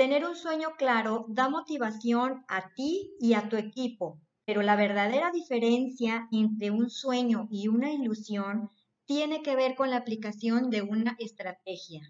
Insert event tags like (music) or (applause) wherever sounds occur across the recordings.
Tener un sueño claro da motivación a ti y a tu equipo, pero la verdadera diferencia entre un sueño y una ilusión tiene que ver con la aplicación de una estrategia.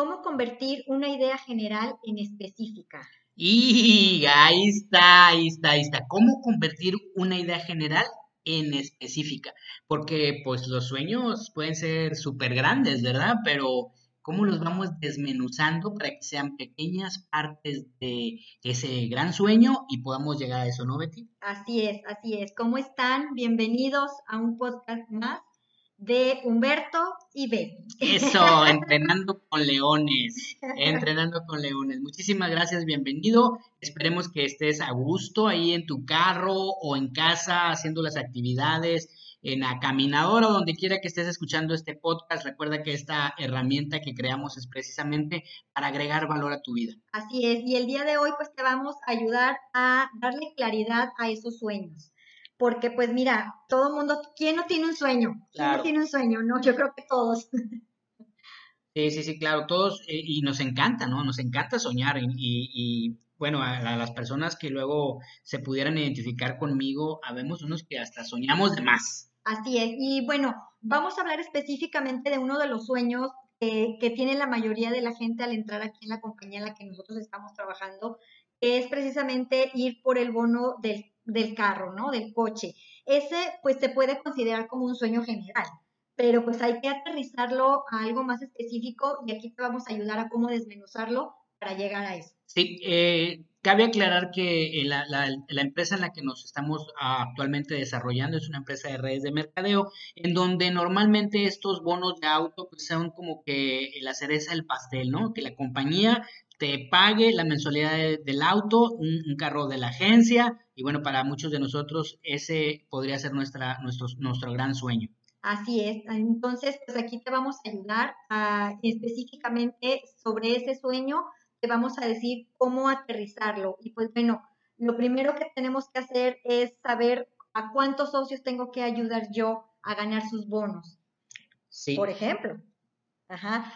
¿Cómo convertir una idea general en específica? Y ahí está, ahí está, ahí está. ¿Cómo convertir una idea general en específica? Porque pues los sueños pueden ser súper grandes, ¿verdad? Pero ¿cómo los vamos desmenuzando para que sean pequeñas partes de ese gran sueño y podamos llegar a eso, ¿no, Betty? Así es, así es. ¿Cómo están? Bienvenidos a un podcast más de Humberto y Betty. Eso, (laughs) entrenando con leones, entrenando con leones. Muchísimas gracias, bienvenido. Esperemos que estés a gusto ahí en tu carro o en casa haciendo las actividades, en la caminadora o donde quiera que estés escuchando este podcast. Recuerda que esta herramienta que creamos es precisamente para agregar valor a tu vida. Así es, y el día de hoy pues te vamos a ayudar a darle claridad a esos sueños porque pues mira, todo mundo, ¿quién no tiene un sueño? ¿Quién no tiene un sueño? No, yo creo que todos. Sí, sí, sí, claro, todos, eh, y nos encanta, ¿no? Nos encanta soñar y, y, bueno, a, las personas que luego se pudieran identificar conmigo, habemos unos que hasta soñamos de más. Así es, y bueno, vamos a hablar específicamente de uno de los sueños que, que tiene la mayoría de la gente al entrar aquí en la compañía en la que nosotros estamos trabajando, es precisamente ir por el bono del del carro, ¿no? Del coche. Ese pues se puede considerar como un sueño general, pero pues hay que aterrizarlo a algo más específico y aquí te vamos a ayudar a cómo desmenuzarlo para llegar a eso. Sí, eh, cabe aclarar que eh, la, la, empresa en la que nos estamos actualmente desarrollando es una empresa de redes de mercadeo, en donde normalmente estos bonos de auto pues, son como que la cereza del pastel, ¿no? Que la compañía te pague la mensualidad del auto, un, carro de la agencia, y bueno, para muchos de nosotros ese podría ser nuestra, nuestro, nuestro gran sueño. Así es. Entonces, pues aquí te vamos a ayudar a, específicamente sobre ese sueño, te vamos a decir cómo aterrizarlo. Y pues bueno, lo primero que tenemos que hacer es saber a cuántos socios tengo que ayudar yo a ganar sus bonos. Sí. Por ejemplo. Ajá.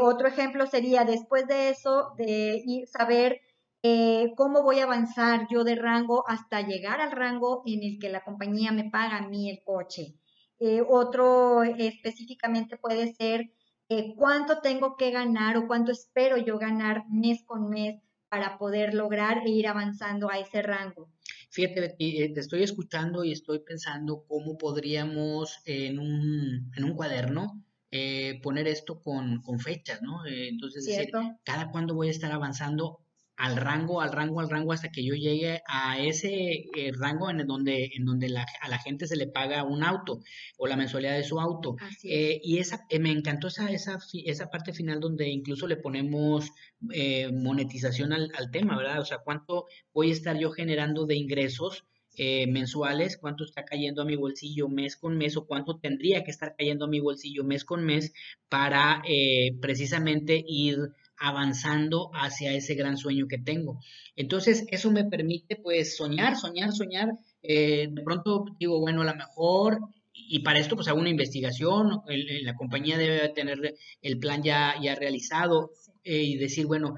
otro ejemplo sería después de eso, de ir, saber eh, cómo voy a avanzar yo de rango hasta llegar al rango en el que la compañía me paga a mí el coche. Eh, otro específicamente puede ser eh, cuánto tengo que ganar o cuánto espero yo ganar mes con mes para poder lograr e ir avanzando a ese rango. Fíjate, te estoy escuchando y estoy pensando cómo podríamos en un, en un cuaderno eh, poner esto con, con fechas, ¿no? Eh, entonces, decir, cada cuándo voy a estar avanzando al rango, al rango, al rango, hasta que yo llegue a ese eh, rango en donde, en donde la, a la gente se le paga un auto o la mensualidad de su auto. y esa, me encantó esa, esa, esa parte final donde incluso le ponemos monetización al, al tema, ¿verdad? O sea, cuánto voy a estar yo generando de ingresos eh, mensuales, cuánto está cayendo a mi bolsillo mes con mes o cuánto tendría que estar cayendo a mi bolsillo mes con mes para eh, precisamente ir avanzando hacia ese gran sueño que tengo. Entonces, eso me permite pues soñar, soñar, soñar. Eh, de pronto digo, bueno, a lo mejor, y para esto pues hago una investigación, la compañía debe tener el plan ya, ya realizado y decir, bueno,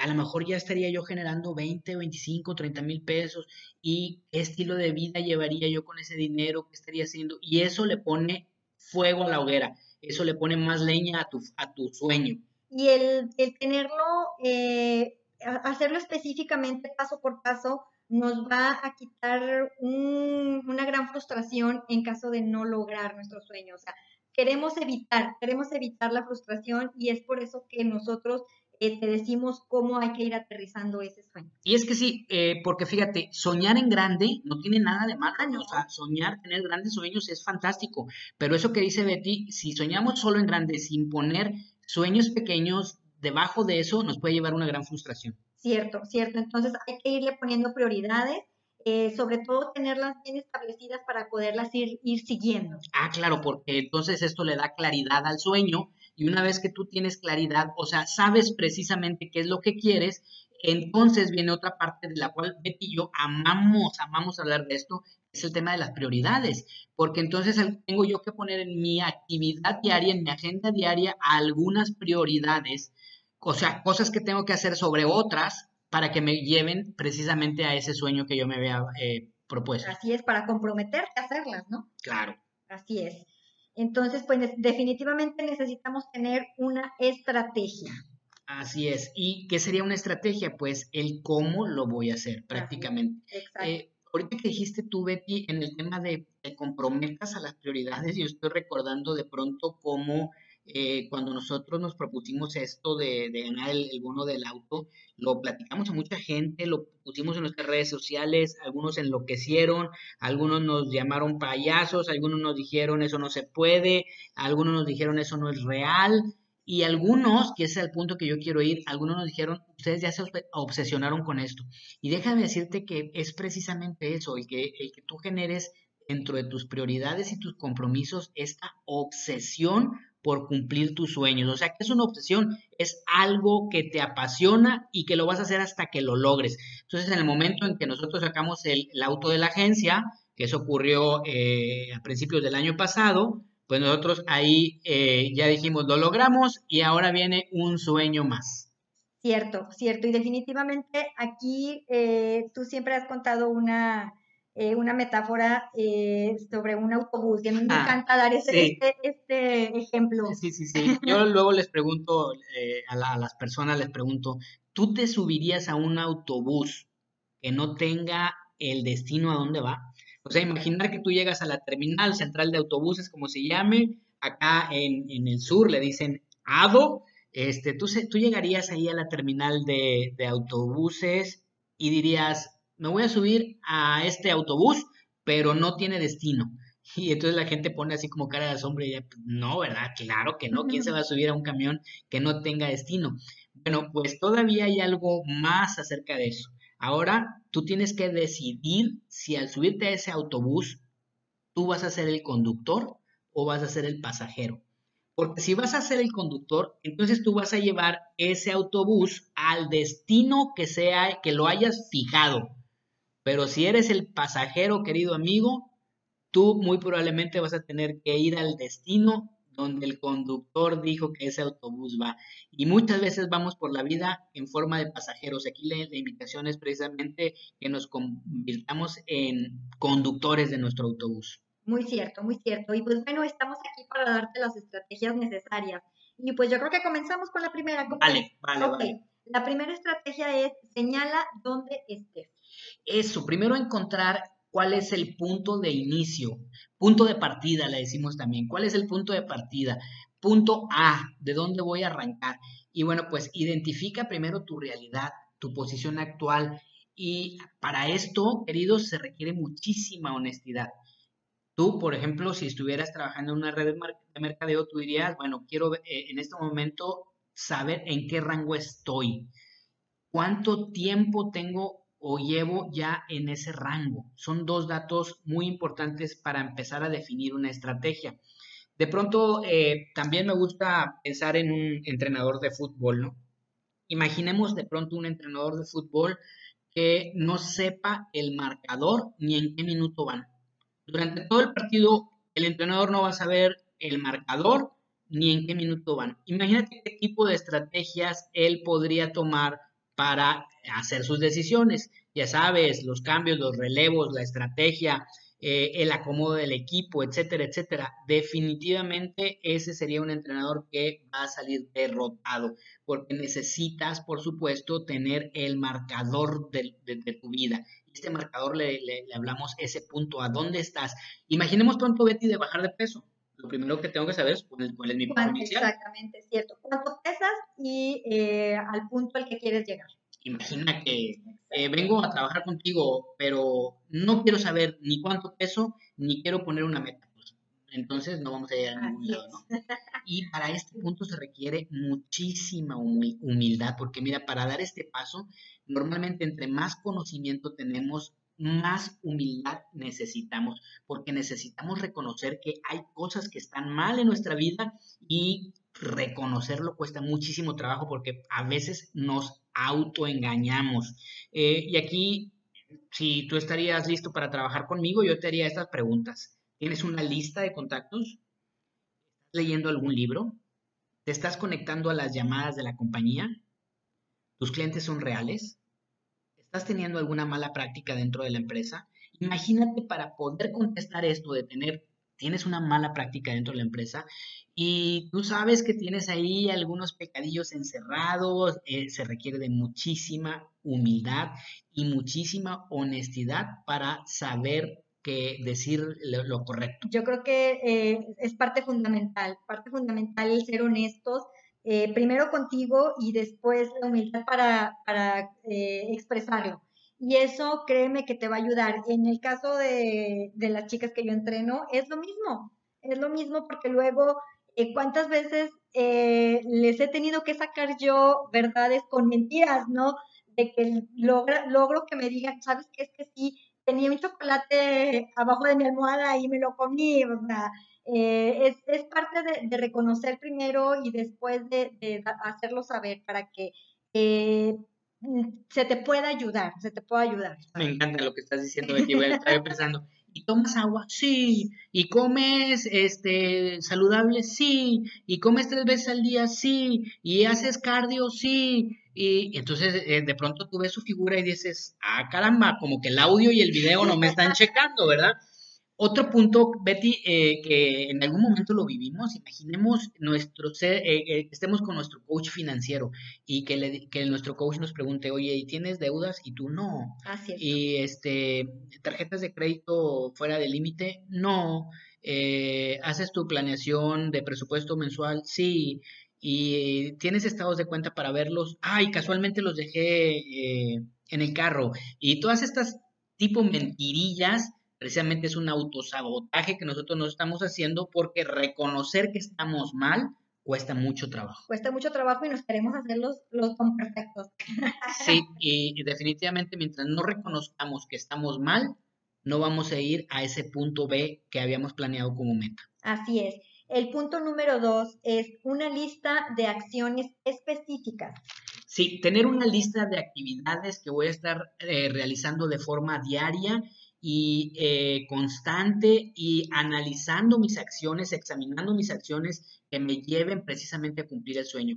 a lo mejor ya estaría yo generando 20, 25, 30 mil pesos y qué estilo de vida llevaría yo con ese dinero, qué estaría haciendo. Y eso le pone fuego a la hoguera, eso le pone más leña a tu, a tu sueño. Y el, el tenerlo, eh, hacerlo específicamente paso por paso, nos va a quitar una gran frustración en caso de no lograr nuestro sueño. O sea, queremos evitar, queremos evitar la frustración y es por eso que nosotros eh, te decimos cómo hay que ir aterrizando ese sueño. Y es que sí, eh, porque fíjate, soñar en grande no tiene nada de malo, o sea, soñar, tener grandes sueños es fantástico, pero eso que dice Betty, si soñamos solo en grande sin poner sueños pequeños debajo de eso, nos puede llevar a una gran frustración. Cierto, cierto, entonces hay que irle poniendo prioridades eh, sobre todo tenerlas bien establecidas para poderlas ir, ir siguiendo. Ah, claro, porque entonces esto le da claridad al sueño y una vez que tú tienes claridad, o sea, sabes precisamente qué es lo que quieres, entonces viene otra parte de la cual Betty y yo amamos, amamos hablar de esto, es el tema de las prioridades, porque entonces tengo yo que poner en mi actividad diaria, en mi agenda diaria, algunas prioridades, o sea, cosas que tengo que hacer sobre otras para que me lleven precisamente a ese sueño que yo me había eh, propuesto. Así es, para comprometerte a hacerlas, ¿no? Claro. Así es. Entonces, pues definitivamente necesitamos tener una estrategia. Así es. ¿Y qué sería una estrategia? Pues el cómo lo voy a hacer prácticamente. Exacto. Eh, ahorita que dijiste tú, Betty, en el tema de te comprometas a las prioridades, yo estoy recordando de pronto cómo eh, cuando nosotros nos propusimos esto de, ganar el, bono del auto, lo platicamos a mucha gente, lo pusimos en nuestras redes sociales, algunos enloquecieron, algunos nos llamaron payasos, algunos nos dijeron eso no se puede, algunos nos dijeron eso no es real, y algunos, que ese es el punto que yo quiero ir, algunos nos dijeron, ustedes ya se obsesionaron con esto. Y déjame decirte que es precisamente eso, el que, el que tú generes dentro de tus prioridades y tus compromisos esta obsesión por cumplir tus sueños. O sea, que es una obsesión, es algo que te apasiona y que lo vas a hacer hasta que lo logres. Entonces, en el momento en que nosotros sacamos el, auto de la agencia, que eso ocurrió eh, a principios del año pasado, pues nosotros ahí eh, ya dijimos, lo logramos y ahora viene un sueño más. Cierto, cierto. Y definitivamente aquí eh, tú siempre has contado una, eh, una metáfora eh, sobre un autobús. Y a mí me ah, encanta dar este, este, ejemplo. Sí, sí, sí. Yo luego les pregunto eh, a, las personas, les pregunto, ¿tú te subirías a un autobús que no tenga el destino a dónde va? O sea, imaginar que tú llegas a la terminal central de autobuses, como se llame, acá en, el sur le dicen ADO, este, tú, tú llegarías ahí a la terminal de, de autobuses y dirías, me voy a subir a este autobús, pero no tiene destino. (laughs) Y entonces la gente pone así como cara de asombro y ya, pues, no, ¿verdad? Claro que no. ¿Quién se va a subir a un camión que no tenga destino? Bueno, pues todavía hay algo más acerca de eso. Ahora tú tienes que decidir si al subirte a ese autobús tú vas a ser el conductor o vas a ser el pasajero. Porque si vas a ser el conductor, entonces tú vas a llevar ese autobús al destino que sea que lo hayas fijado. Pero si eres el pasajero, querido amigo, tú muy probablemente vas a tener que ir al destino donde el conductor dijo que ese autobús va. Y muchas veces vamos por la vida en forma de pasajeros. Aquí la, invitación es precisamente que nos convirtamos en conductores de nuestro autobús. Muy cierto, muy cierto. Y pues bueno, estamos aquí para darte las estrategias necesarias. Y pues yo creo que comenzamos con la primera. Vale, vale, vale. La primera estrategia es señala dónde estés. Eso, primero encontrar cuál es el punto de inicio, punto de partida, le decimos también, cuál es el punto de partida, punto A, de dónde voy a arrancar. Y bueno, pues identifica primero tu realidad, tu posición actual. Y para esto, queridos, se requiere muchísima honestidad. Tú, por ejemplo, si estuvieras trabajando en una red de mercadeo, tú dirías, bueno, quiero eh, en este momento saber en qué rango estoy, cuánto tiempo tengo o llevo ya en ese rango. Son dos datos muy importantes para empezar a definir una estrategia. De pronto, eh, también me gusta pensar en un entrenador de fútbol, ¿no? Imaginemos de pronto un entrenador de fútbol que no sepa el marcador ni en qué minuto van. Durante todo el partido, el entrenador no va a saber el marcador ni en qué minuto van. Imagínate qué tipo de estrategias él podría tomar para hacer sus decisiones. Ya sabes, los cambios, los relevos, la estrategia, eh, el acomodo del equipo, etcétera, etcétera. Definitivamente ese sería un entrenador que va a salir derrotado, porque necesitas, por supuesto, tener el marcador de, tu vida. Este marcador le, hablamos ese punto, ¿a dónde estás? Imaginemos pronto, Betty, de bajar de peso. Lo primero que tengo que saber es cuál es, mi peso inicial. Exactamente, cierto. ¿Cuánto pesas y eh, al punto al que quieres llegar? Imagina que eh, vengo a trabajar contigo, pero no quiero saber ni cuánto peso, ni quiero poner una meta. Pues, entonces no vamos a llegar a ningún lado, ¿no? (laughs) Y para este punto se requiere muchísima humildad, porque mira, para dar este paso, normalmente entre más conocimiento tenemos, más humildad necesitamos, porque necesitamos reconocer que hay cosas que están mal en nuestra vida y reconocerlo cuesta muchísimo trabajo porque a veces nos autoengañamos. Eh, y aquí, si tú estarías listo para trabajar conmigo, yo te haría estas preguntas. ¿Tienes una lista de contactos? ¿Estás leyendo algún libro? ¿Te estás conectando a las llamadas de la compañía? ¿Tus clientes son reales? ¿Estás teniendo alguna mala práctica dentro de la empresa? Imagínate para poder contestar esto de tener, tienes una mala práctica dentro de la empresa y tú sabes que tienes ahí algunos pecadillos encerrados, eh, se requiere de muchísima humildad y muchísima honestidad para saber que decir lo, correcto. Yo creo que eh, es parte fundamental, parte fundamental el ser honestos, eh, primero contigo y después la humildad para, para expresarlo. Y eso créeme que te va a ayudar. En el caso de, de las chicas que yo entreno, es lo mismo, es lo mismo porque luego eh, cuántas veces eh, les he tenido que sacar yo verdades con mentiras, ¿no? De que logra, logro que me digan, ¿sabes qué? Es que sí, tenía un chocolate abajo de mi almohada y me lo comí, o sea, eh, es, es, parte de, reconocer primero y después de, de hacerlo saber para que se te pueda ayudar, se te pueda ayudar. Me encanta lo que estás diciendo, Betty, estaba pensando, ¿Y tomas agua? Sí. ¿Y comes este saludable? Sí. ¿Y comes tres veces al día? Sí. ¿Y haces cardio? Sí. Y, entonces eh, de pronto tú ves su figura y dices, ah, caramba, como que el audio y el video no me están checando, ¿verdad? Otro punto, Betty, eh, que en algún momento lo vivimos, imaginemos nuestro eh, eh, estemos con nuestro coach financiero y que, le, que nuestro coach nos pregunte, oye, ¿y tienes deudas? Y tú no. Es. Y este, tarjetas de crédito fuera de límite, no. ¿Haces tu planeación de presupuesto mensual? Sí. ¿Y tienes estados de cuenta para verlos? Ay, casualmente los dejé en el carro. Y todas estas tipo mentirillas precisamente es un autosabotaje que nosotros nos estamos haciendo porque reconocer que estamos mal cuesta mucho trabajo. Cuesta mucho trabajo y nos queremos hacer los, los perfectos. Sí, y, definitivamente mientras no reconozcamos que estamos mal, no vamos a ir a ese punto B que habíamos planeado como meta. Así es. El punto número dos es una lista de acciones específicas. Sí, tener una lista de actividades que voy a estar eh, realizando de forma diaria y eh, constante y analizando mis acciones, examinando mis acciones que me lleven precisamente a cumplir el sueño.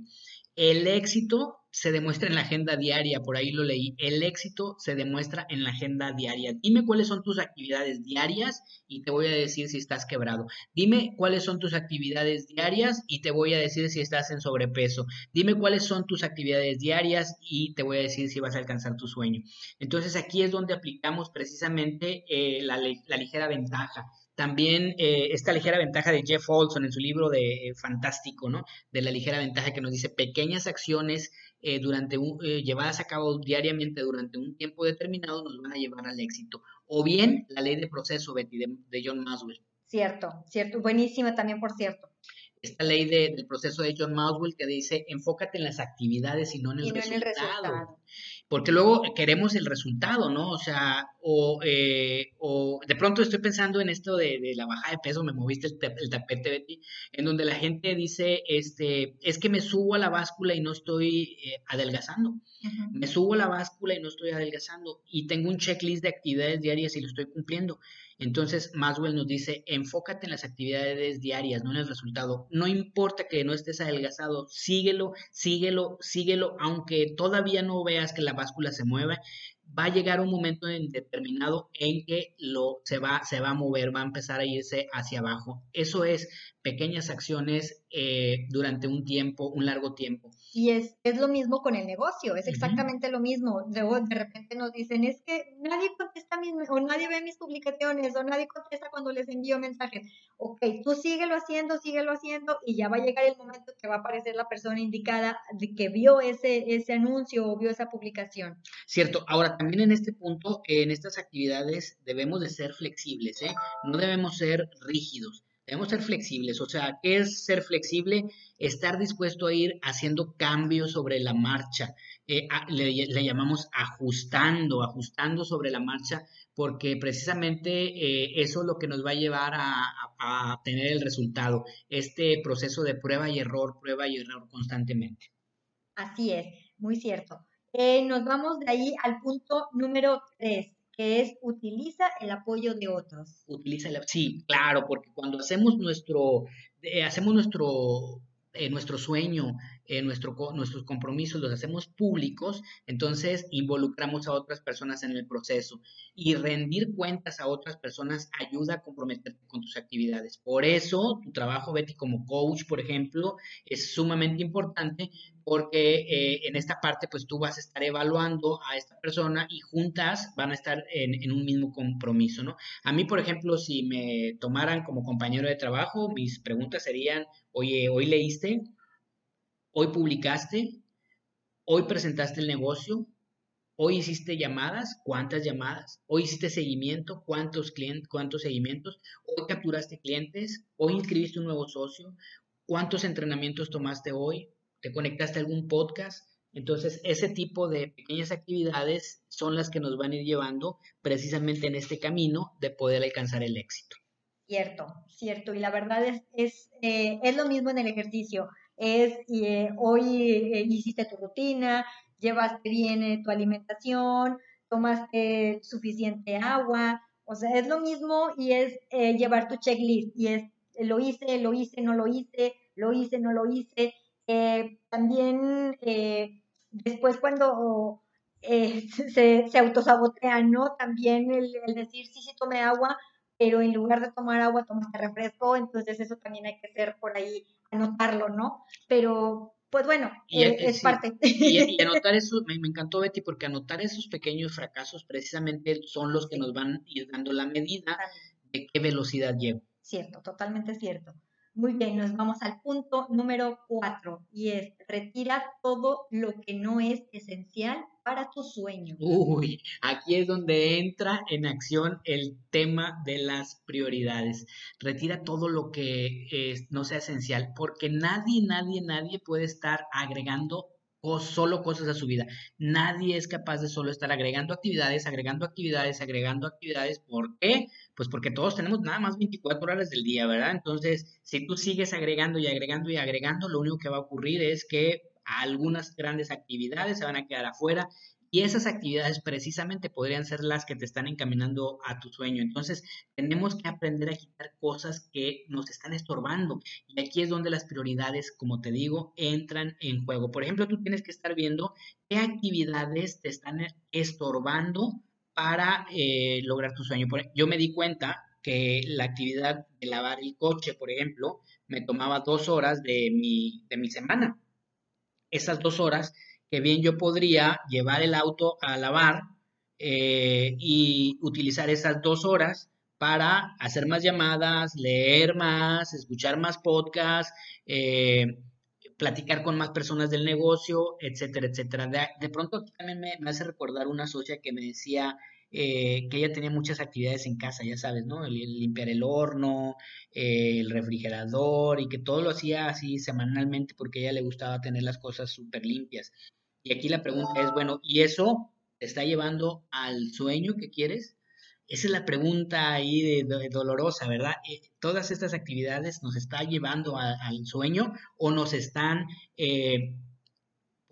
El éxito se demuestra en la agenda diaria, por ahí lo leí. El éxito se demuestra en la agenda diaria. Dime cuáles son tus actividades diarias y te voy a decir si estás quebrado. Dime cuáles son tus actividades diarias y te voy a decir si estás en sobrepeso. Dime cuáles son tus actividades diarias y te voy a decir si vas a alcanzar tu sueño. Entonces aquí es donde aplicamos precisamente eh, la, la ligera ventaja. También eh, esta ligera ventaja de Jeff Olson en su libro de eh, Fantástico, ¿no? De la ligera ventaja que nos dice pequeñas acciones eh, durante llevadas a cabo diariamente durante un tiempo determinado nos van a llevar al éxito. O bien la ley de proceso, Betty, de, John Maswell. Cierto, cierto. Buenísima también, por cierto. Esta ley del proceso de John Maswell que dice enfócate en las actividades y no en el, resultado. En el resultado porque luego queremos el resultado, ¿no? O sea, o, eh, o de pronto estoy pensando en esto de, la bajada de peso, me moviste el, tapete, Betty, en donde la gente dice, este, es que me subo a la báscula y no estoy eh, adelgazando. Me subo a la báscula y no estoy adelgazando. Y tengo un checklist de actividades diarias y lo estoy cumpliendo. Entonces, Maswell nos dice, enfócate en las actividades diarias, no en el resultado. No importa que no estés adelgazado, síguelo, síguelo, síguelo, aunque todavía no veas que la báscula se mueva, va a llegar un momento determinado en que lo, se, va, se va a mover, va a empezar a irse hacia abajo. Eso es pequeñas acciones eh, durante un tiempo, un largo tiempo. Y es, es lo mismo con el negocio, es exactamente lo mismo. Luego de repente nos dicen, es que nadie contesta mis, o nadie ve mis publicaciones, o nadie contesta cuando les envío mensajes. Ok, tú síguelo haciendo, síguelo haciendo, y ya va a llegar el momento que va a aparecer la persona indicada de que vio ese, ese anuncio o vio esa publicación. Cierto, ahora también en este punto, en estas actividades debemos de ser flexibles, ¿eh? no debemos ser rígidos. Debemos ser flexibles, o sea, ¿qué es ser flexible? Estar dispuesto a ir haciendo cambios sobre la marcha. Eh, le, llamamos ajustando, ajustando sobre la marcha, porque precisamente eh, eso es lo que nos va a llevar a, a, tener el resultado, este proceso de prueba y error, prueba y error constantemente. Así es, muy cierto. Eh, nos vamos de ahí al punto número tres, que es utiliza el apoyo de otros. Utiliza el, sí, claro, porque cuando hacemos nuestro, eh, hacemos nuestro, eh, nuestro sueño, eh, nuestro, nuestros compromisos los hacemos públicos, entonces involucramos a otras personas en el proceso y rendir cuentas a otras personas ayuda a comprometerte con tus actividades. Por eso tu trabajo, Betty, como coach, por ejemplo, es sumamente importante porque eh, en esta parte pues tú vas a estar evaluando a esta persona y juntas van a estar en, en, un mismo compromiso, ¿no? A mí, por ejemplo, si me tomaran como compañero de trabajo, mis preguntas serían, oye, ¿hoy leíste? Hoy publicaste, hoy presentaste el negocio, hoy hiciste llamadas, cuántas llamadas, hoy hiciste seguimiento, cuántos clientes, cuántos seguimientos, hoy capturaste clientes, hoy inscribiste un nuevo socio, cuántos entrenamientos tomaste hoy, te conectaste a algún podcast. Entonces, ese tipo de pequeñas actividades son las que nos van a ir llevando precisamente en este camino de poder alcanzar el éxito. Cierto, cierto. Y la verdad es, es, eh, es lo mismo en el ejercicio es eh, hoy eh, hiciste tu rutina, llevaste bien eh, tu alimentación, tomaste suficiente agua, o sea, es lo mismo y es llevar tu checklist y es lo hice, lo hice, no lo hice, lo hice, no lo hice. también después cuando (laughs) se, se autosabotean, ¿no? También el, el decir sí, sí tomé agua, pero en lugar de tomar agua tomaste refresco, entonces eso también hay que ser por ahí anotarlo, ¿no? Pero pues bueno, eh, es parte. Y, (laughs) anotar eso, me, encantó Betty, porque anotar esos pequeños fracasos precisamente son los que nos van a ir dando la medida de qué velocidad llevo. Cierto, totalmente cierto. Muy bien, nos vamos al punto número cuatro y es retira todo lo que no es esencial para tu sueño. Uy, aquí es donde entra en acción el tema de las prioridades. Retira todo lo que no sea esencial, porque nadie, nadie, nadie puede estar agregando o solo cosas a su vida. Nadie es capaz de solo estar agregando actividades, agregando actividades, agregando actividades. ¿Por qué? Pues porque todos tenemos nada más 24 horas del día, ¿verdad? Entonces, si tú sigues agregando y agregando y agregando, lo único que va a ocurrir es que algunas grandes actividades se van a quedar afuera y esas actividades precisamente podrían ser las que te están encaminando a tu sueño. Entonces, tenemos que aprender a quitar cosas que nos están estorbando. Y aquí es donde las prioridades, como te digo, entran en juego. Por ejemplo, tú tienes que estar viendo qué actividades te están estorbando para eh, lograr tu sueño. Yo me di cuenta que la actividad de lavar el coche, por ejemplo, me tomaba dos horas de mi, de mi semana. Esas dos horas que bien yo podría llevar el auto a lavar eh, y utilizar esas dos horas para hacer más llamadas, leer más, escuchar más podcasts, eh, platicar con más personas del negocio, etcétera, etcétera. De, pronto también me, me, hace recordar una socia que me decía eh, que ella tenía muchas actividades en casa, ya sabes, ¿no? El, limpiar el horno, el refrigerador y que todo lo hacía así semanalmente porque a ella le gustaba tener las cosas súper limpias. Y aquí la pregunta es, bueno, ¿y eso te está llevando al sueño que quieres? Esa es la pregunta ahí de, dolorosa, ¿verdad? Eh, ¿Todas estas actividades nos están llevando al sueño o nos están eh,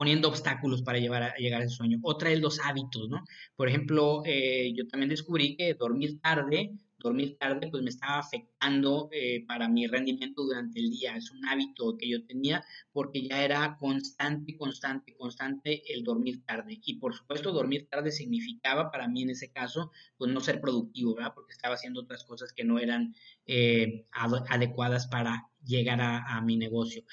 poniendo obstáculos para llevar a, llegar a ese sueño? Otra es los hábitos, ¿no? Por ejemplo, eh, yo también descubrí que dormir tarde dormir tarde pues me estaba afectando eh, para mi rendimiento durante el día. Es un hábito que yo tenía porque ya era constante, constante, constante el dormir tarde. Y por supuesto dormir tarde significaba para mí en ese caso pues no ser productivo, ¿verdad? Porque estaba haciendo otras cosas que no eran eh, adecuadas para llegar a, mi negocio.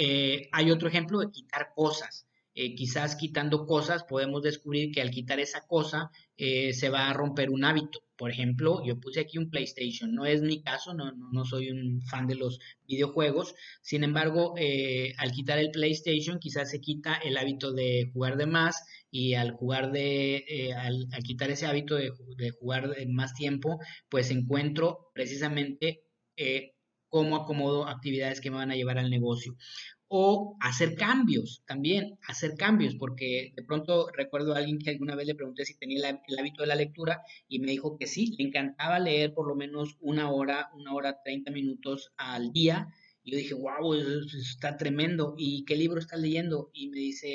Eh, hay otro ejemplo de quitar cosas. quizás quitando cosas podemos descubrir que al quitar esa cosa se va a romper un hábito. Por ejemplo, yo puse aquí un PlayStation, no es mi caso, no, no, soy un fan de los videojuegos, sin embargo, eh, al quitar el PlayStation quizás se quita el hábito de jugar de más y al jugar de, eh, al, quitar ese hábito de, jugar de más tiempo, pues encuentro precisamente eh, cómo acomodo actividades que me van a llevar al negocio o hacer cambios también, hacer cambios, porque de pronto recuerdo a alguien que alguna vez le pregunté si tenía el hábito de la lectura y me dijo que sí, le encantaba leer por lo menos una hora, una hora, treinta minutos al día Y yo dije, wow, eso, está tremendo. ¿Y qué libro estás leyendo? Y me dice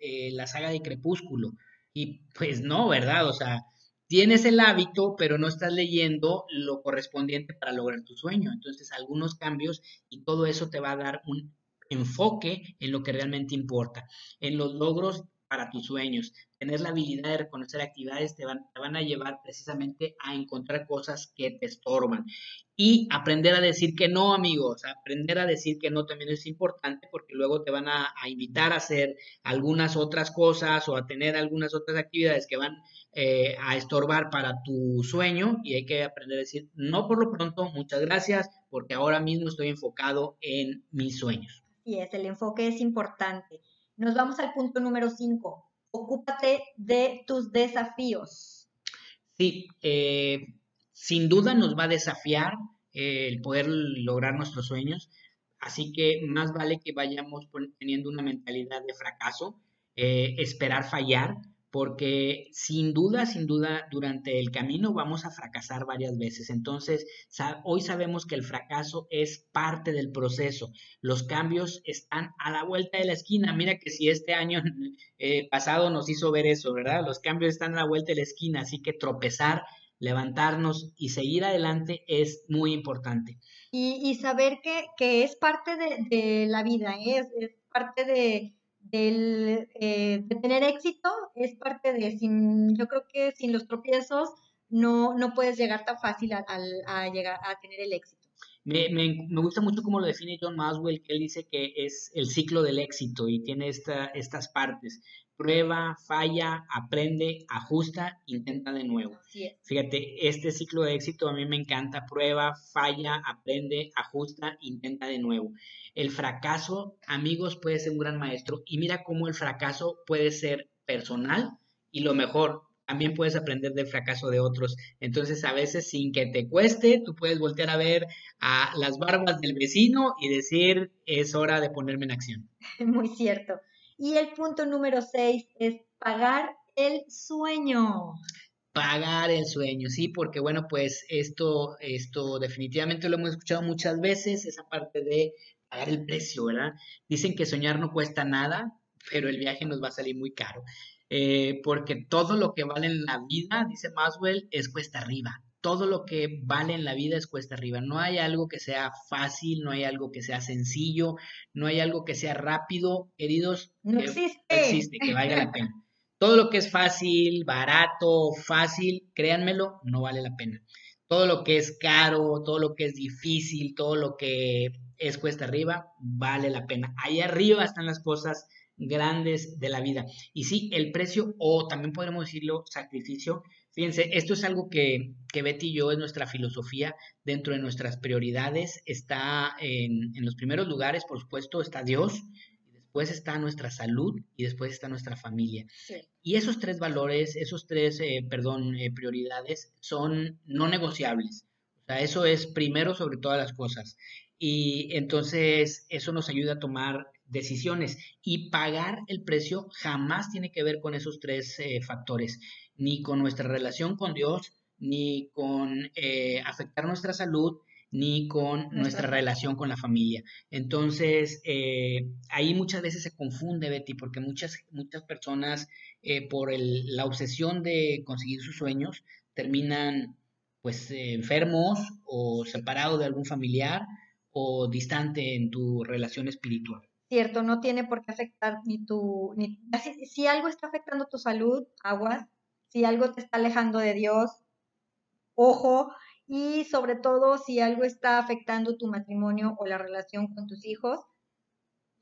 eh, la saga de Crepúsculo. Y pues no, ¿verdad? O sea, tienes el hábito, pero no estás leyendo lo correspondiente para lograr tu sueño. Entonces, algunos cambios y todo eso te va a dar un enfoque en lo que realmente importa, en los logros para tus sueños. Tener la habilidad de reconocer actividades te van, a llevar precisamente a encontrar cosas que te estorban. Y aprender a decir que no, amigos. Aprender a decir que no también es importante porque luego te van a invitar a hacer algunas otras cosas o a tener algunas otras actividades que van eh, a estorbar para tu sueño y hay que aprender a decir, no por lo pronto, muchas gracias, porque ahora mismo estoy enfocado en mis sueños. Así es, el enfoque es importante. Nos vamos al punto número 5. Ocúpate de tus desafíos. Sí, eh, sin duda nos va a desafiar eh, el poder lograr nuestros sueños, así que más vale que vayamos teniendo una mentalidad de fracaso, esperar fallar, porque sin duda, sin duda, durante el camino vamos a fracasar varias veces. Entonces, hoy sabemos que el fracaso es parte del proceso. Los cambios están a la vuelta de la esquina. Mira que si este año (laughs) eh, pasado nos hizo ver eso, ¿verdad? Los cambios están a la vuelta de la esquina, así que tropezar, levantarnos y seguir adelante es muy importante. Y, saber que, es parte de, la vida, ¿eh? es parte de del, eh, de tener éxito es parte de, sin, yo creo que sin los tropiezos no, no puedes llegar tan fácil a, llegar a tener el éxito. Me, me, me, gusta mucho cómo lo define John Maswell, que él dice que es el ciclo del éxito y tiene esta, estas partes. Prueba, falla, aprende, ajusta, intenta de nuevo. Fíjate, este ciclo de éxito a mí me encanta. Prueba, falla, aprende, ajusta, intenta de nuevo. El fracaso, amigos, puede ser un gran maestro y mira cómo el fracaso puede ser personal y lo mejor, también puedes aprender del fracaso de otros. Entonces, a veces sin que te cueste, tú puedes voltear a ver a las barbas del vecino y decir, es hora de ponerme en acción. (laughs) Muy cierto. Y el punto número seis es pagar el sueño. Pagar el sueño, sí, porque bueno, pues esto, esto definitivamente lo hemos escuchado muchas veces, esa parte de pagar el precio, ¿verdad? Dicen que soñar no cuesta nada, pero el viaje nos va a salir muy caro. Eh, porque todo lo que vale en la vida, dice Maswell, es cuesta arriba. Todo lo que vale en la vida es cuesta arriba. No hay algo que sea fácil, no hay algo que sea sencillo, no hay algo que sea rápido, queridos. No existe. Existe, que valga la pena. Todo lo que es fácil, barato, fácil, créanmelo, no vale la pena. Todo lo que es caro, todo lo que es difícil, todo lo que es cuesta arriba, vale la pena. Ahí arriba están las cosas grandes de la vida. Y sí, el precio, o también podemos decirlo, sacrificio. Fíjense, esto es algo que, que Betty y yo es nuestra filosofía dentro de nuestras prioridades. Está en, los primeros lugares, por supuesto, está Dios, después está nuestra salud y después está nuestra familia. Y esos tres valores, esos tres, eh, perdón, eh, prioridades son no negociables. O sea, eso es primero sobre todas las cosas y entonces eso nos ayuda a tomar decisiones y pagar el precio jamás tiene que ver con esos tres eh, factores, ni con nuestra relación con Dios, ni con eh, afectar nuestra salud, ni con nuestra relación con la familia. Entonces, eh, ahí muchas veces se confunde, Betty, porque muchas, muchas personas, por la obsesión de conseguir sus sueños, terminan pues enfermos o separados de algún familiar o distante en tu relación espiritual. Cierto, no tiene por qué afectar ni tu, ni, si, algo está afectando tu salud, aguas, si algo te está alejando de Dios, ojo, y sobre todo si algo está afectando tu matrimonio o la relación con tus hijos,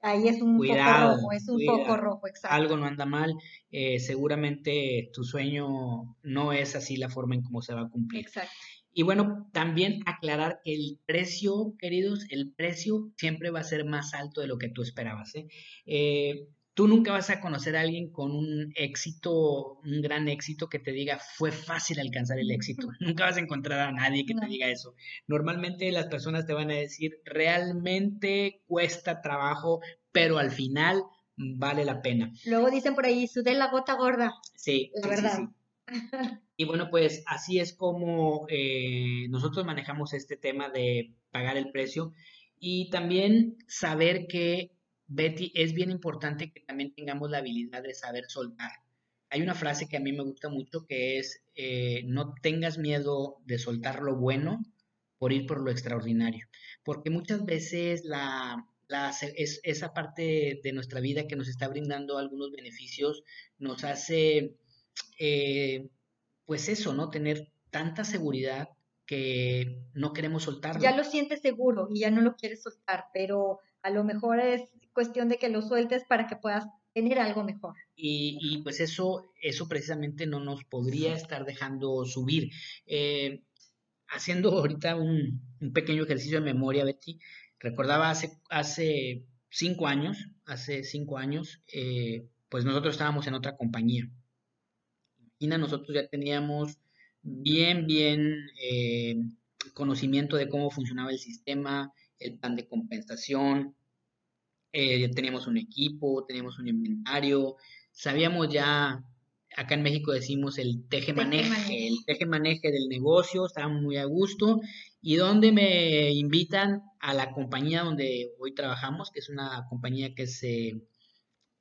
ahí es un foco rojo, es un foco rojo, exacto. Algo no anda mal, eh, seguramente tu sueño no es así la forma en cómo se va a cumplir. Exacto. Y bueno, también aclarar que el precio, queridos, el precio siempre va a ser más alto de lo que tú esperabas. ¿eh? Eh, tú nunca vas a conocer a alguien con un éxito, un gran éxito que te diga fue fácil alcanzar el éxito. (laughs) nunca vas a encontrar a nadie que te diga eso. Normalmente las personas te van a decir realmente cuesta trabajo, pero al final vale la pena. Luego dicen por ahí, sudé la gota gorda. Sí, la verdad. (laughs) Y bueno, pues así es como eh, nosotros manejamos este tema de pagar el precio. Y también saber que, Betty, es bien importante que también tengamos la habilidad de saber soltar. Hay una frase que a mí me gusta mucho que es, eh, no tengas miedo de soltar lo bueno por ir por lo extraordinario. Porque muchas veces la, es, esa parte de nuestra vida que nos está brindando algunos beneficios nos hace, eh, pues eso, ¿no? Tener tanta seguridad que no queremos soltarlo. Ya lo sientes seguro y ya no lo quieres soltar, pero a lo mejor es cuestión de que lo sueltes para que puedas tener algo mejor. Y, pues eso, eso precisamente no nos podría estar dejando subir. Eh, haciendo ahorita un, pequeño ejercicio de memoria, Betty, recordaba hace, hace cinco años, hace cinco años, eh, pues nosotros estábamos en otra compañía. Nosotros ya teníamos bien, bien eh, conocimiento de cómo funcionaba el sistema, el plan de compensación, eh, teníamos un equipo, teníamos un inventario, sabíamos ya, acá en México decimos el teje-maneje, el teje-maneje del negocio, estábamos muy a gusto, y donde me invitan a la compañía donde hoy trabajamos, que es una compañía que se,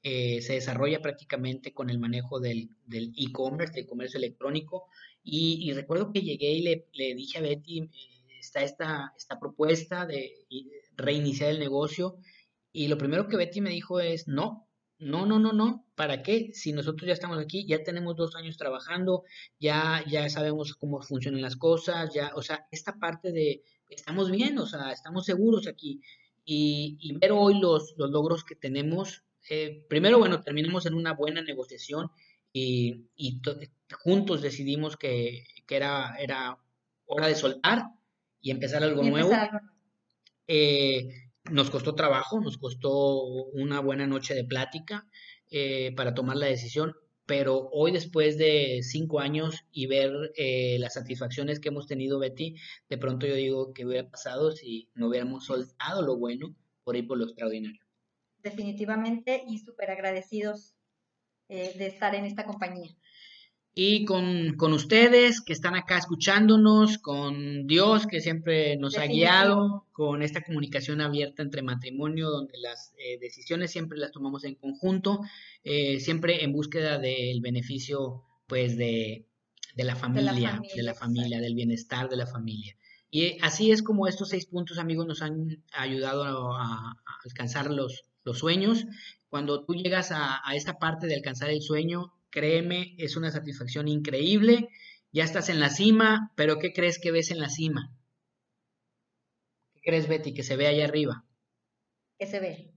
eh, se desarrolla prácticamente con el manejo del e-commerce, del comercio electrónico, y, recuerdo que llegué y le, le dije a Betty, eh, está esta, esta propuesta de reiniciar el negocio, y lo primero que Betty me dijo es, no, no, no, no, no, ¿para qué? Si nosotros ya estamos aquí, ya tenemos dos años trabajando, ya, ya sabemos cómo funcionan las cosas, ya, o sea, esta parte de, estamos bien, o sea, estamos seguros aquí. Y, ver hoy los, los logros que tenemos, eh, primero, bueno, terminamos en una buena negociación y, y juntos decidimos que, que, era, era hora de soltar y empezar algo nuevo. Eh, nos costó trabajo, nos costó una buena noche de plática eh, para tomar la decisión, pero hoy después de cinco años y ver eh, las satisfacciones que hemos tenido, Betty, de pronto yo digo que hubiera pasado si no hubiéramos soltado lo bueno por ir por lo extraordinario. Definitivamente y súper agradecidos eh, de estar en esta compañía. Y con, con, ustedes que están acá escuchándonos, con Dios que siempre nos ha guiado, con esta comunicación abierta entre matrimonio, donde las eh, decisiones siempre las tomamos en conjunto, eh, siempre en búsqueda del beneficio pues de, de, la familia, de la familia, del bienestar de la familia. Y así es como estos seis puntos, amigos, nos han ayudado a, alcanzar los, los sueños. Cuando tú llegas a, a esta parte de alcanzar el sueño, Créeme, es una satisfacción increíble. Ya estás en la cima, pero ¿qué crees que ves en la cima? ¿Qué crees, Betty, que se ve allá arriba? ¿Qué se ve?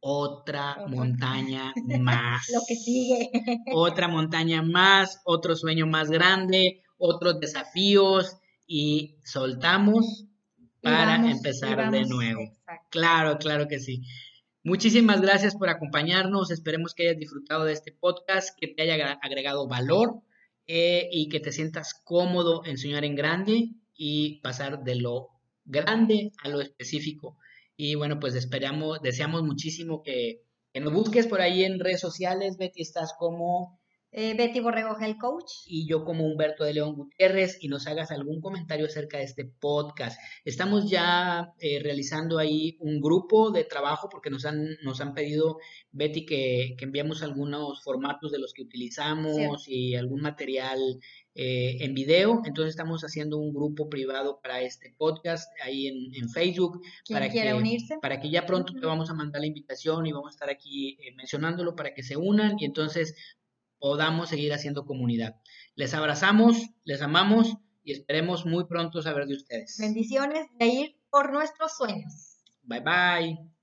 Otra, montaña (laughs) más. Lo que sigue. Otra montaña más, otro sueño más grande, otros desafíos y soltamos para empezar de nuevo. Claro, claro que sí. Muchísimas gracias por acompañarnos. Esperemos que hayas disfrutado de este podcast, que te haya agregado valor eh, y que te sientas cómodo en soñar en grande y pasar de lo grande a lo específico. Y bueno, pues esperamos, deseamos muchísimo que, que nos busques por ahí en redes sociales. Betty, estás como eh, Betty Borrego Health Coach. Y yo como Humberto de León Gutiérrez y nos hagas algún comentario acerca de este podcast. Estamos ya eh, realizando ahí un grupo de trabajo porque nos han, nos han pedido, Betty, que, que enviamos algunos formatos de los que utilizamos y algún material eh, en video. Entonces estamos haciendo un grupo privado para este podcast ahí en, Facebook. para quiera que, unirse. Para que ya pronto te vamos a mandar la invitación y vamos a estar aquí mencionándolo para que se unan y entonces podamos seguir haciendo comunidad. Les abrazamos, les amamos y esperemos muy pronto saber de ustedes. Bendiciones de ir por nuestros sueños. Bye bye.